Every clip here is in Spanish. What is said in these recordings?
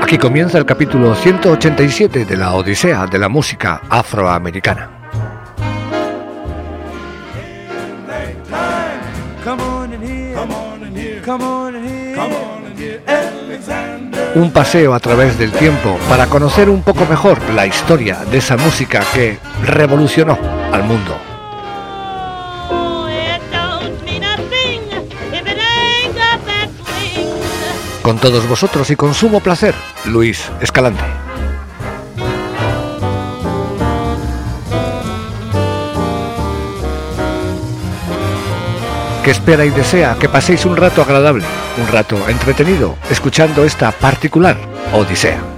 Aquí comienza el capítulo 187 de la Odisea de la música afroamericana. Un paseo a través del tiempo para conocer un poco mejor la historia de esa música que revolucionó al mundo. Con todos vosotros y con sumo placer, Luis Escalante. Que espera y desea que paséis un rato agradable, un rato entretenido, escuchando esta particular Odisea.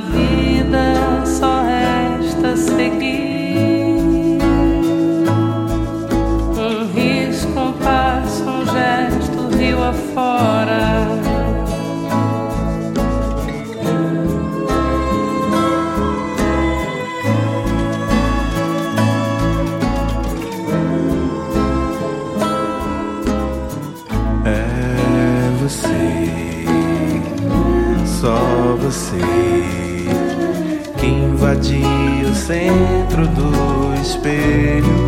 vida. centro do espelho.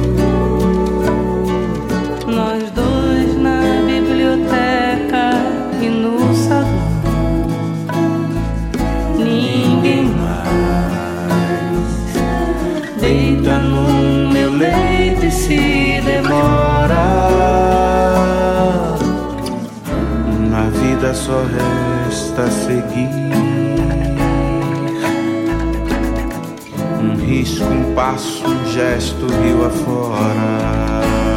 Nós dois na biblioteca e no salão. Ninguém mais deita no meu leito e se demora. Na vida só resta seguir. um gesto rio afora.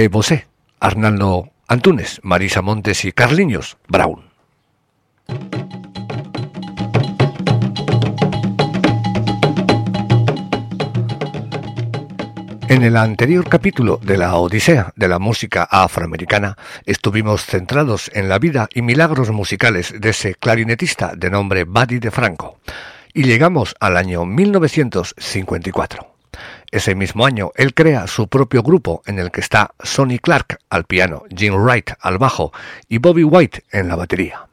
Eh, Bosé, Arnaldo Antunes, Marisa Montes y Carliños Brown. En el anterior capítulo de la Odisea de la música afroamericana estuvimos centrados en la vida y milagros musicales de ese clarinetista de nombre Buddy de Franco y llegamos al año 1954. Ese mismo año, él crea su propio grupo en el que está Sonny Clark al piano, Jim Wright al bajo y Bobby White en la batería.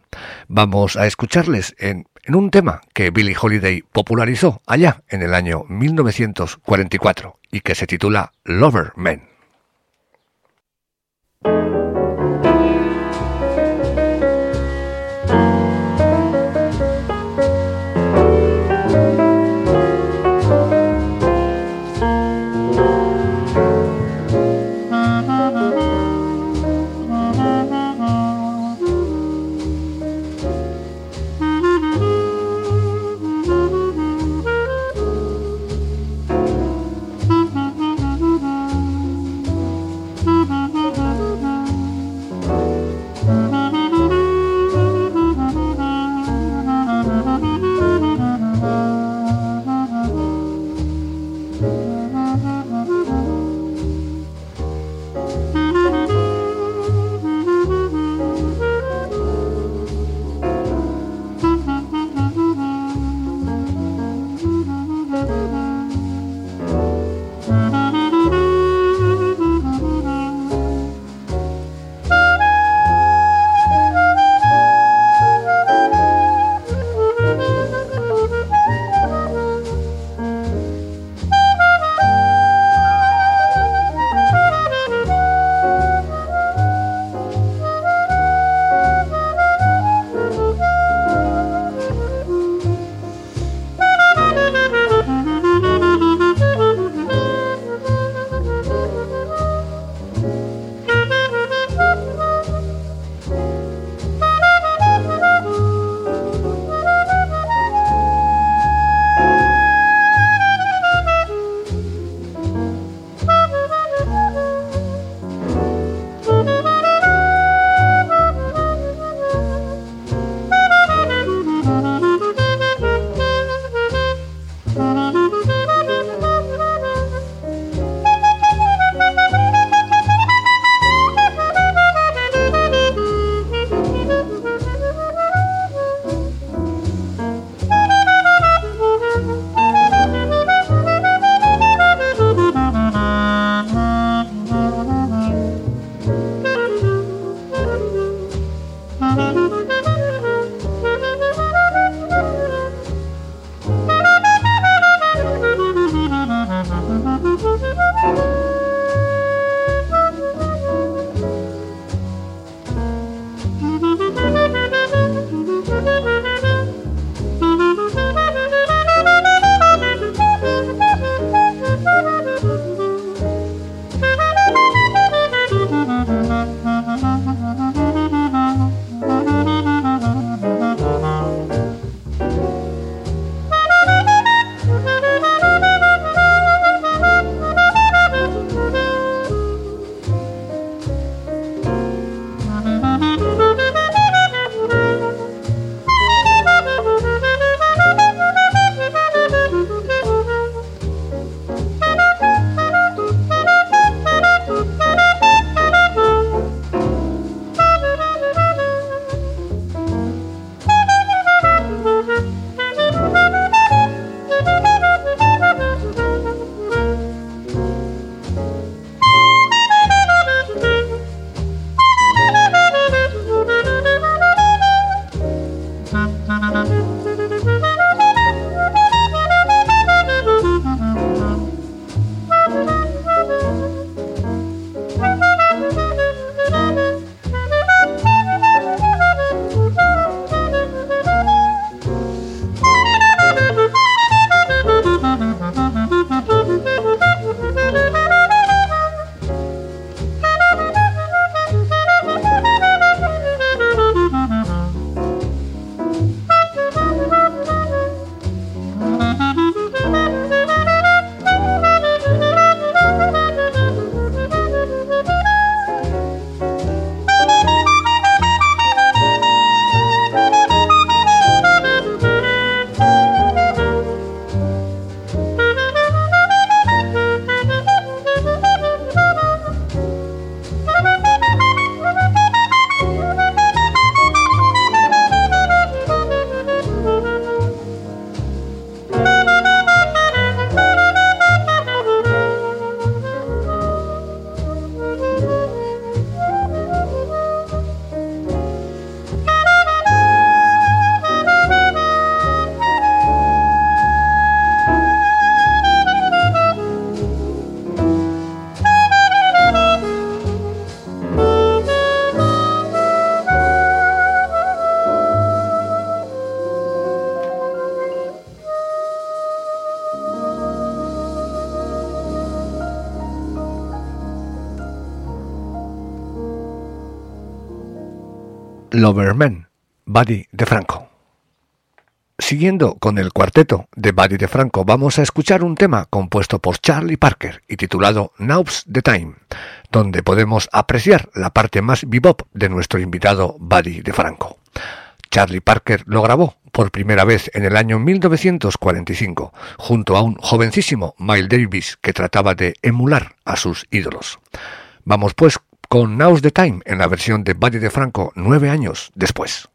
Vamos a escucharles en, en un tema que Billie Holiday popularizó allá en el año 1944 y que se titula Lover Men. Loverman, Buddy de Franco. Siguiendo con el cuarteto de Buddy de Franco, vamos a escuchar un tema compuesto por Charlie Parker y titulado Now's the Time, donde podemos apreciar la parte más bebop de nuestro invitado Buddy de Franco. Charlie Parker lo grabó por primera vez en el año 1945, junto a un jovencísimo Miles Davis que trataba de emular a sus ídolos. Vamos pues con Now's the Time en la versión de Buddy de Franco nueve años después.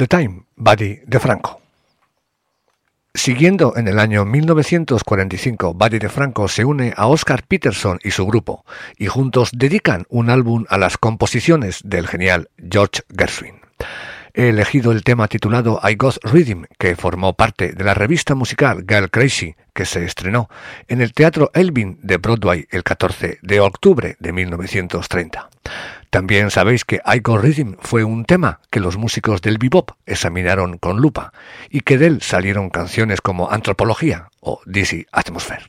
The Time, Buddy de Franco. Siguiendo en el año 1945, Buddy de Franco se une a Oscar Peterson y su grupo, y juntos dedican un álbum a las composiciones del genial George Gershwin he elegido el tema titulado I Got Rhythm, que formó parte de la revista musical Girl Crazy, que se estrenó en el Teatro Elvin de Broadway el 14 de octubre de 1930. También sabéis que I Got Rhythm fue un tema que los músicos del bebop examinaron con lupa y que de él salieron canciones como Antropología o Dizzy Atmosphere.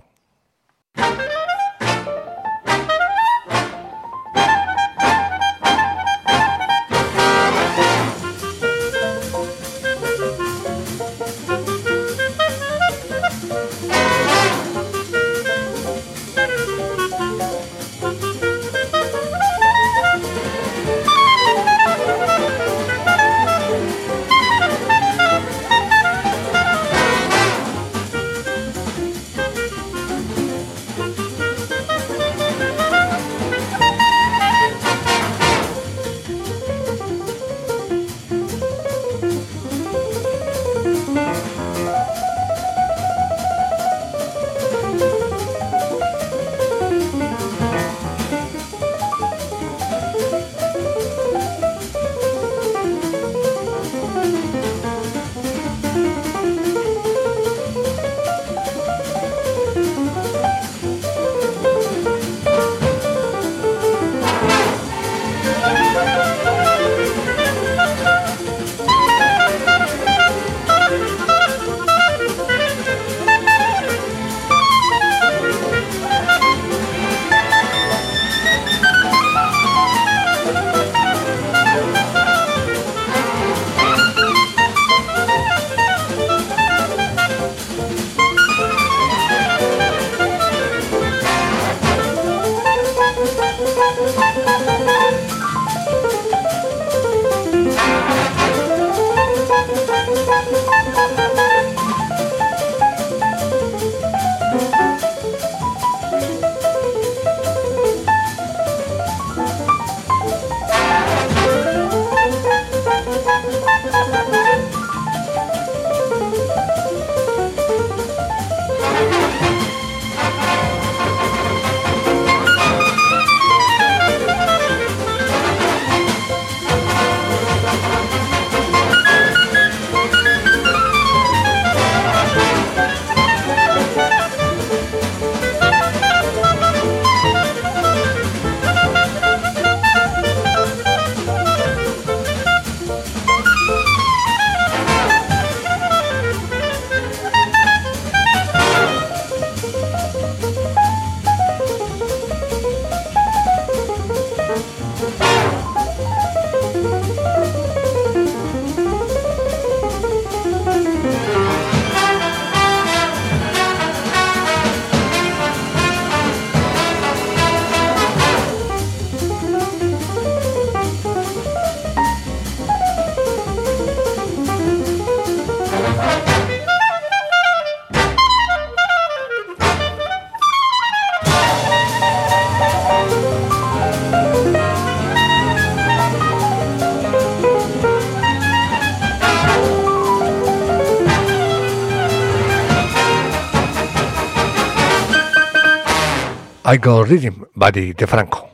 I Go Rhythm, Buddy de Franco.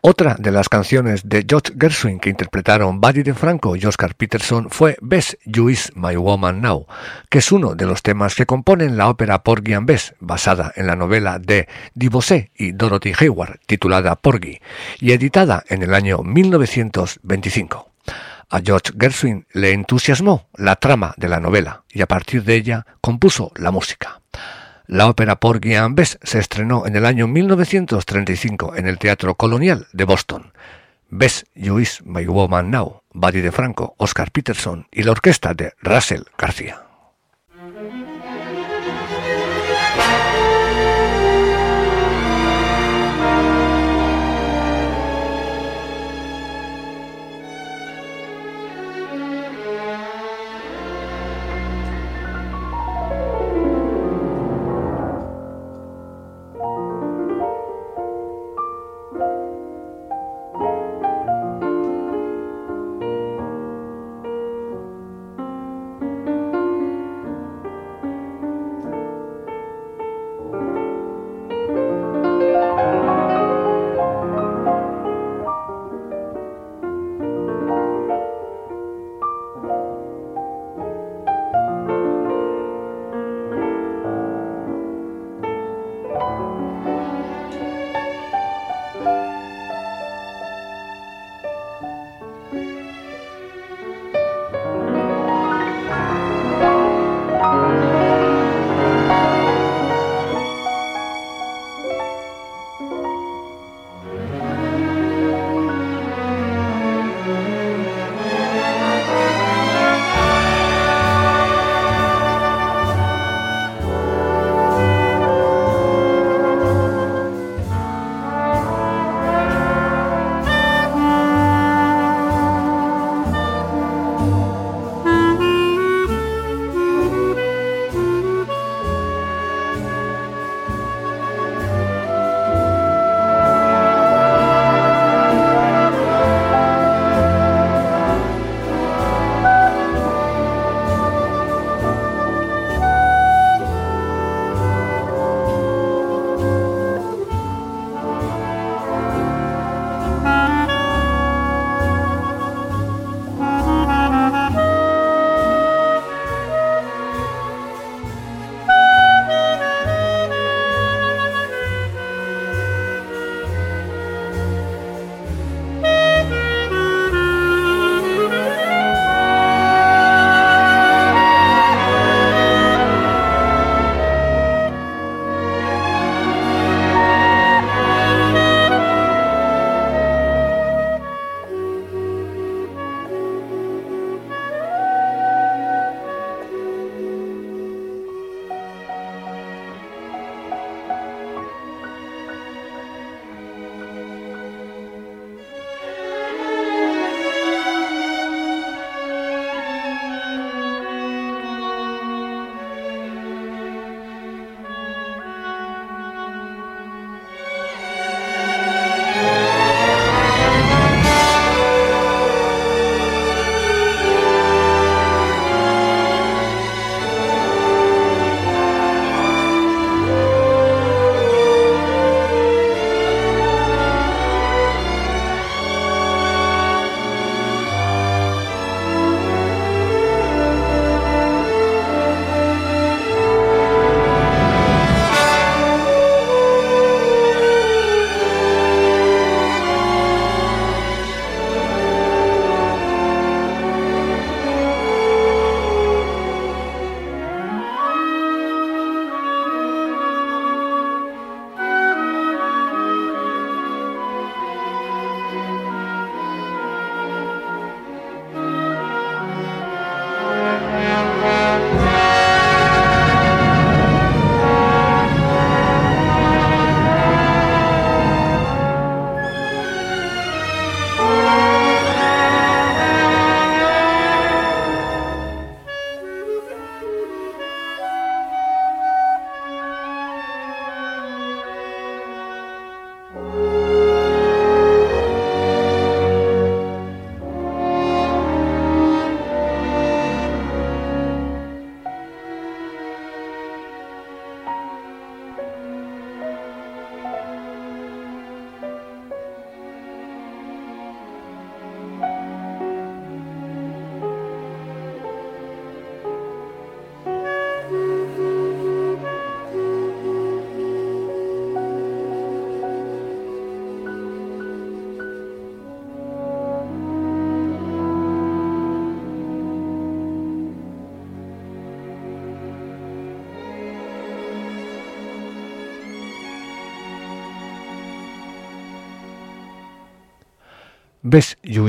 Otra de las canciones de George Gershwin que interpretaron Buddy de Franco y Oscar Peterson fue Bess You Is My Woman Now, que es uno de los temas que componen la ópera Porgy and Bess, basada en la novela de Divosé y Dorothy Hayward, titulada Porgy, y editada en el año 1925. A George Gershwin le entusiasmó la trama de la novela y a partir de ella compuso la música. La ópera Porgy and Bess se estrenó en el año 1935 en el Teatro Colonial de Boston. Bess You Is My Woman Now, Buddy de Franco, Oscar Peterson y la orquesta de Russell García.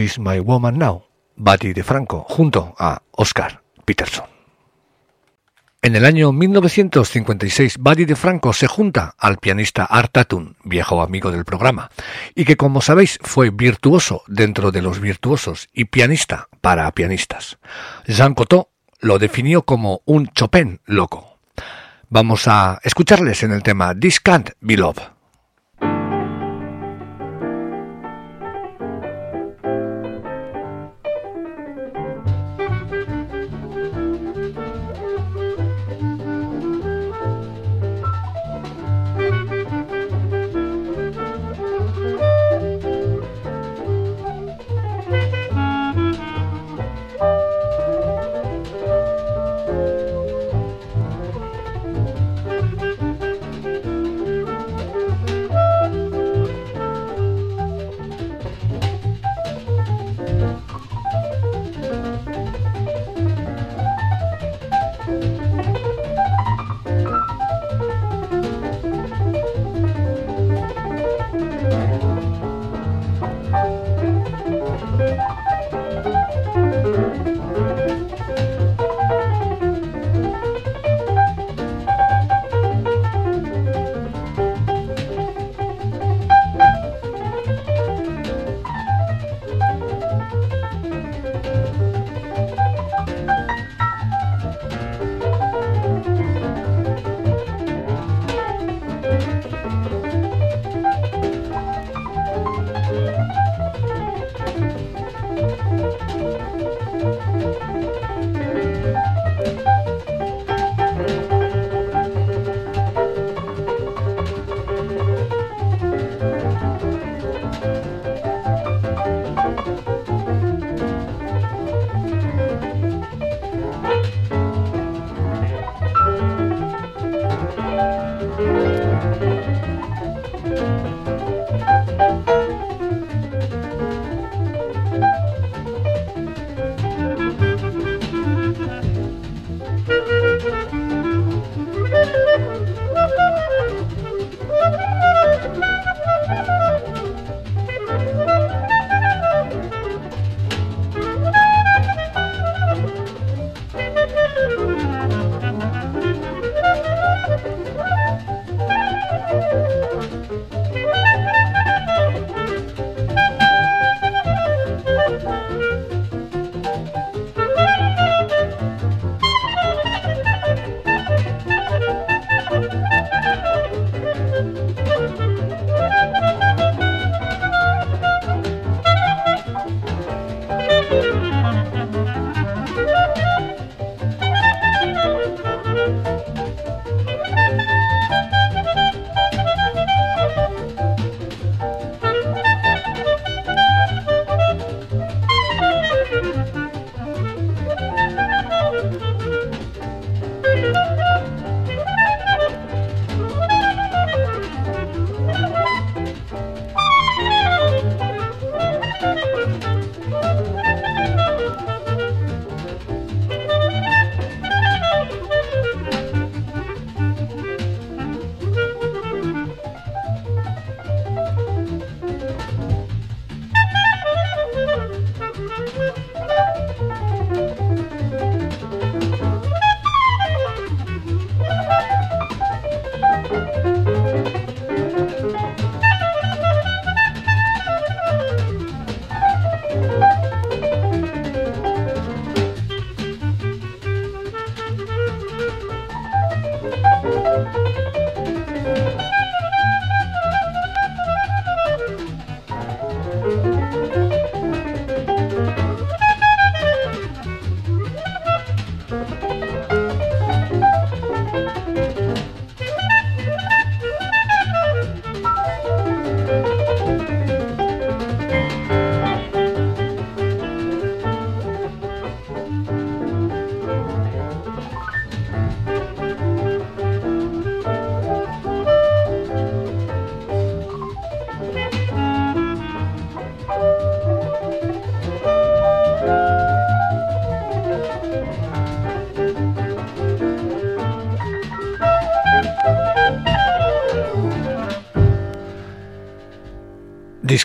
Is My Woman Now, Buddy de Franco, junto a Oscar Peterson. En el año 1956, Buddy de Franco se junta al pianista Art Tatum, viejo amigo del programa, y que como sabéis fue virtuoso dentro de los virtuosos y pianista para pianistas. Jean Cocteau lo definió como un Chopin loco. Vamos a escucharles en el tema This Can't Be Love.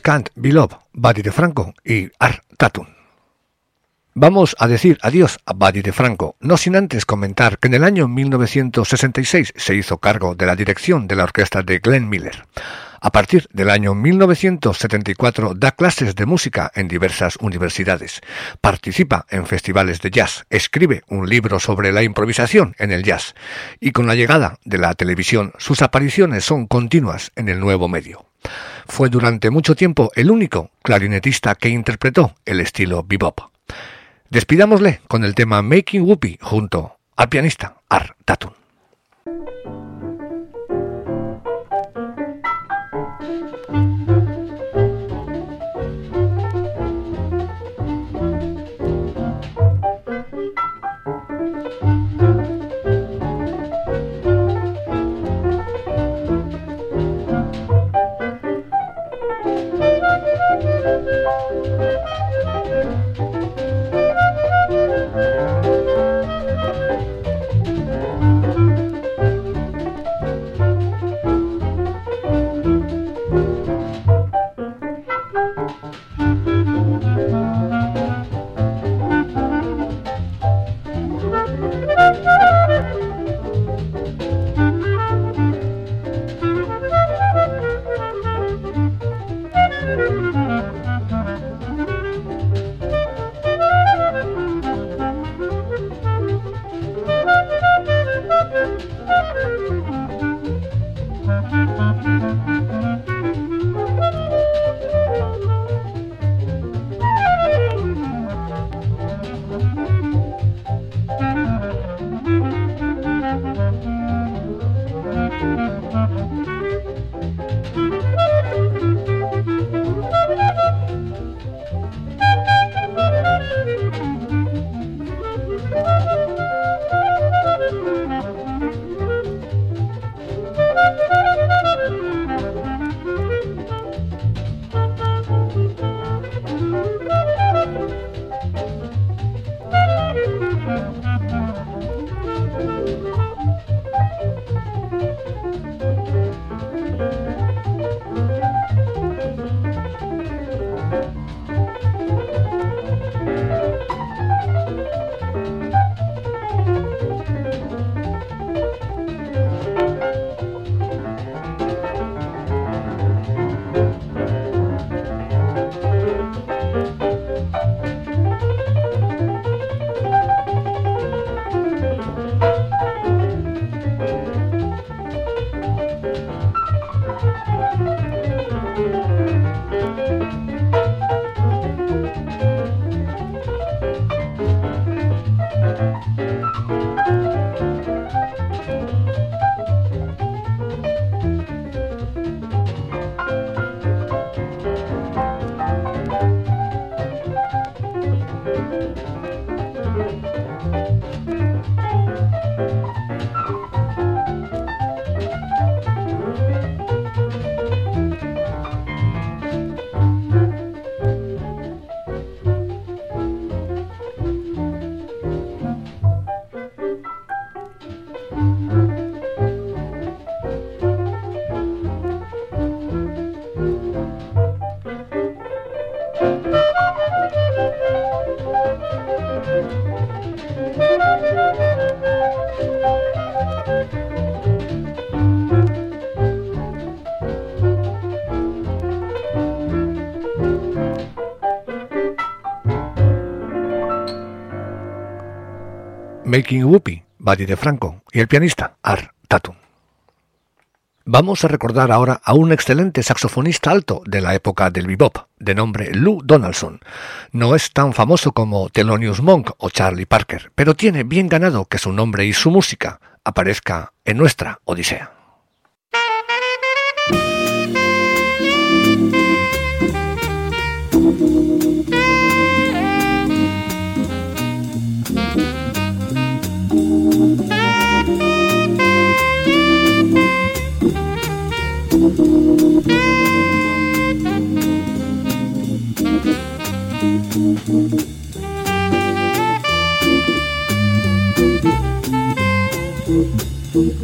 Can't Be Buddy de Franco y Art Tatum. Vamos a decir adiós a Buddy de Franco, no sin antes comentar que en el año 1966 se hizo cargo de la dirección de la orquesta de Glenn Miller. A partir del año 1974 da clases de música en diversas universidades, participa en festivales de jazz, escribe un libro sobre la improvisación en el jazz y con la llegada de la televisión sus apariciones son continuas en el nuevo medio. Fue durante mucho tiempo el único clarinetista que interpretó el estilo bebop. Despidámosle con el tema Making Whoopi junto al pianista Art Tatum. Making Whoopi, Buddy de Franco, y el pianista Art Tatum. Vamos a recordar ahora a un excelente saxofonista alto de la época del bebop, de nombre Lou Donaldson. No es tan famoso como Thelonious Monk o Charlie Parker, pero tiene bien ganado que su nombre y su música aparezca en nuestra Odisea.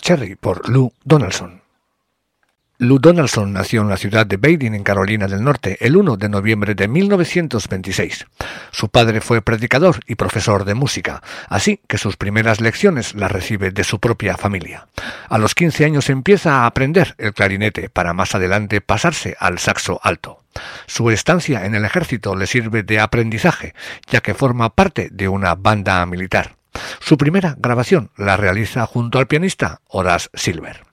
Cherry por Lou Donaldson. Lou Donaldson nació en la ciudad de Badin, en Carolina del Norte, el 1 de noviembre de 1926. Su padre fue predicador y profesor de música, así que sus primeras lecciones las recibe de su propia familia. A los 15 años empieza a aprender el clarinete para más adelante pasarse al saxo alto. Su estancia en el ejército le sirve de aprendizaje, ya que forma parte de una banda militar. Su primera grabación la realiza junto al pianista Horace Silver.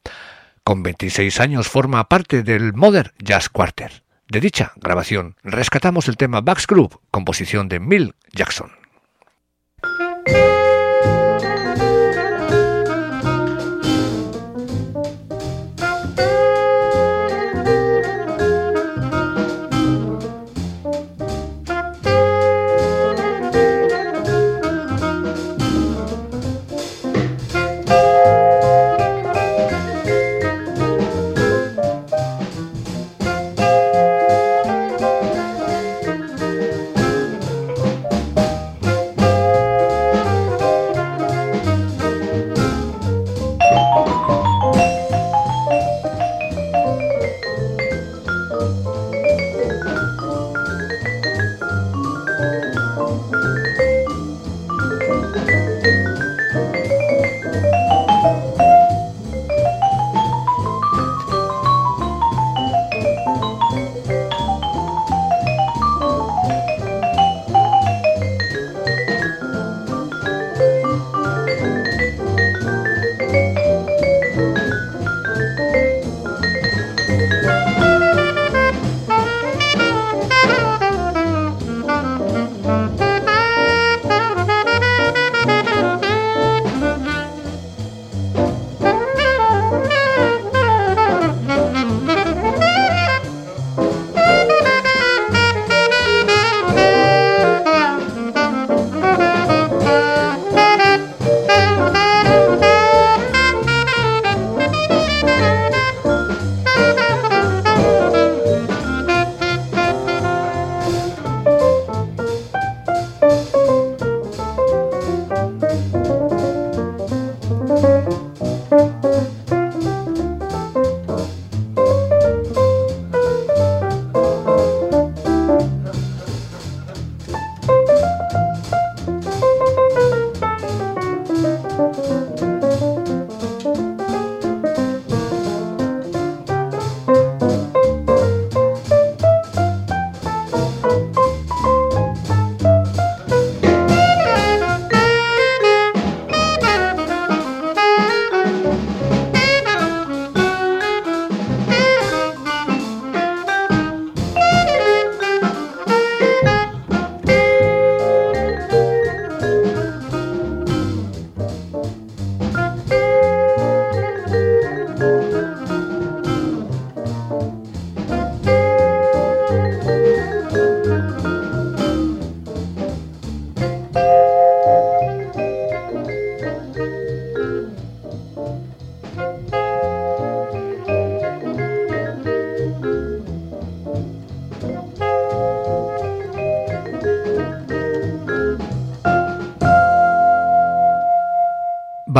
Con 26 años forma parte del Modern Jazz Quarter. De dicha grabación rescatamos el tema Bax Group, composición de Mill Jackson.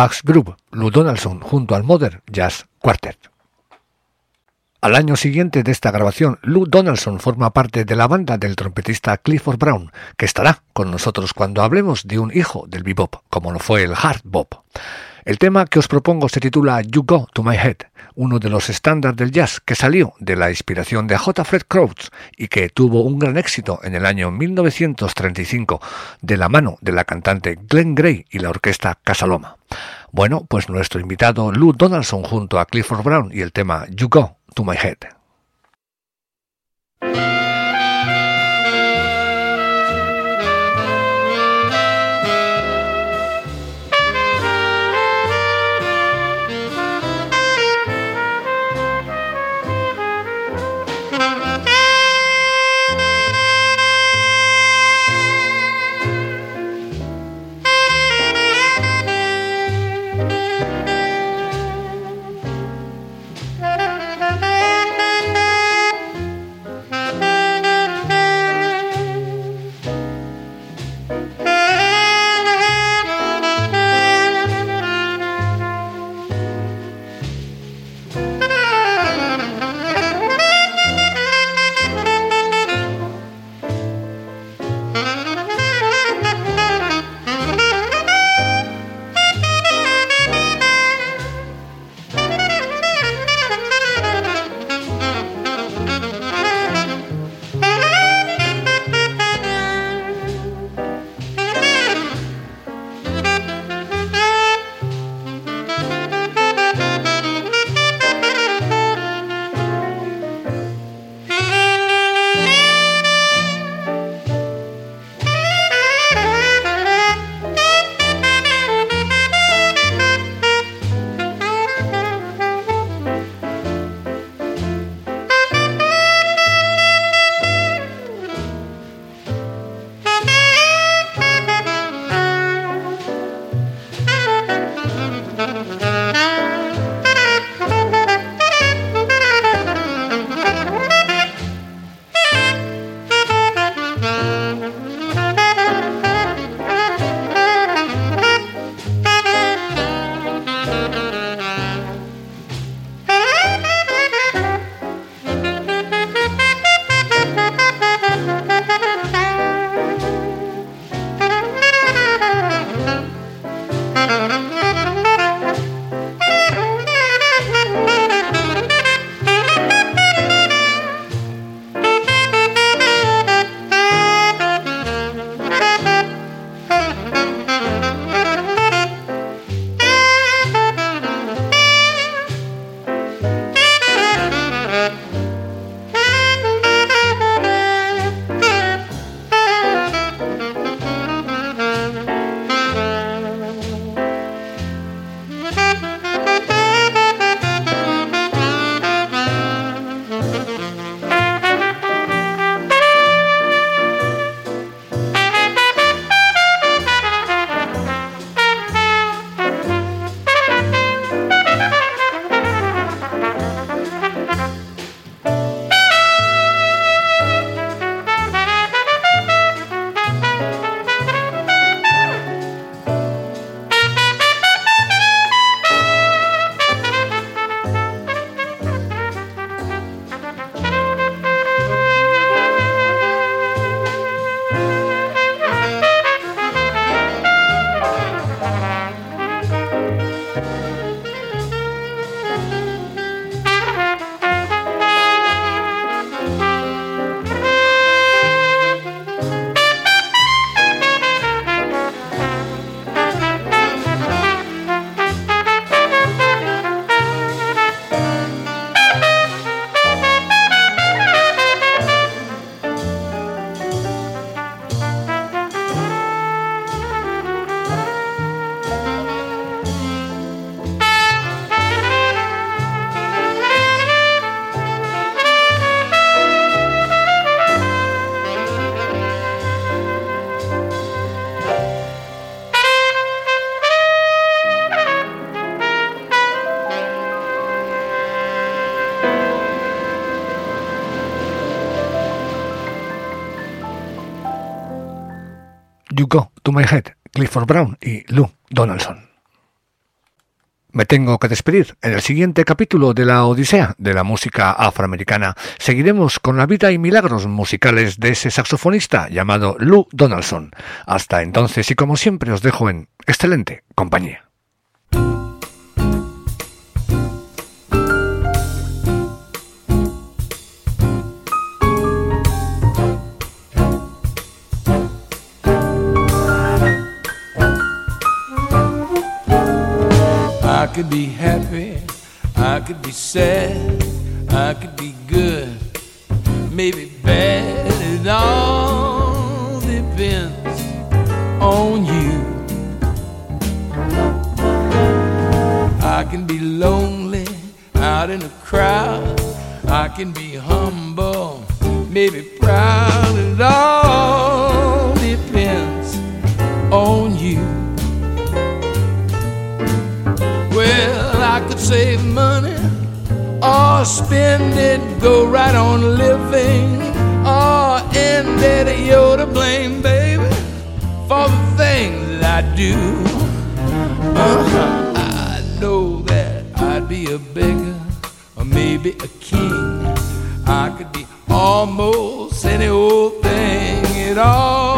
Bugs Group, Lou Donaldson junto al Modern Jazz Quartet. Al año siguiente de esta grabación, Lou Donaldson forma parte de la banda del trompetista Clifford Brown, que estará con nosotros cuando hablemos de un hijo del bebop, como lo fue el hard bop. El tema que os propongo se titula You Go to My Head, uno de los estándares del jazz que salió de la inspiración de J. Fred Crouch y que tuvo un gran éxito en el año 1935 de la mano de la cantante Glenn Gray y la orquesta Casaloma. Bueno, pues nuestro invitado Lou Donaldson junto a Clifford Brown y el tema You Go to My Head. My Head, Clifford Brown y Lou Donaldson. me tengo que despedir. En el siguiente capítulo de la Odisea de la música afroamericana seguiremos con la vida y milagros musicales de ese saxofonista llamado Lou Donaldson. Hasta entonces y como siempre os dejo en excelente compañía. Could be happy, I could be sad, I could be good, maybe bad. It all depends on you. I can be lonely out in a crowd, I can be humble, maybe proud. It all depends on save money or spend it, go right on living, or end it. You're to blame, baby, for the things that I do. Uh-huh. I know that I'd be a beggar or maybe a king. I could be almost any old thing at all.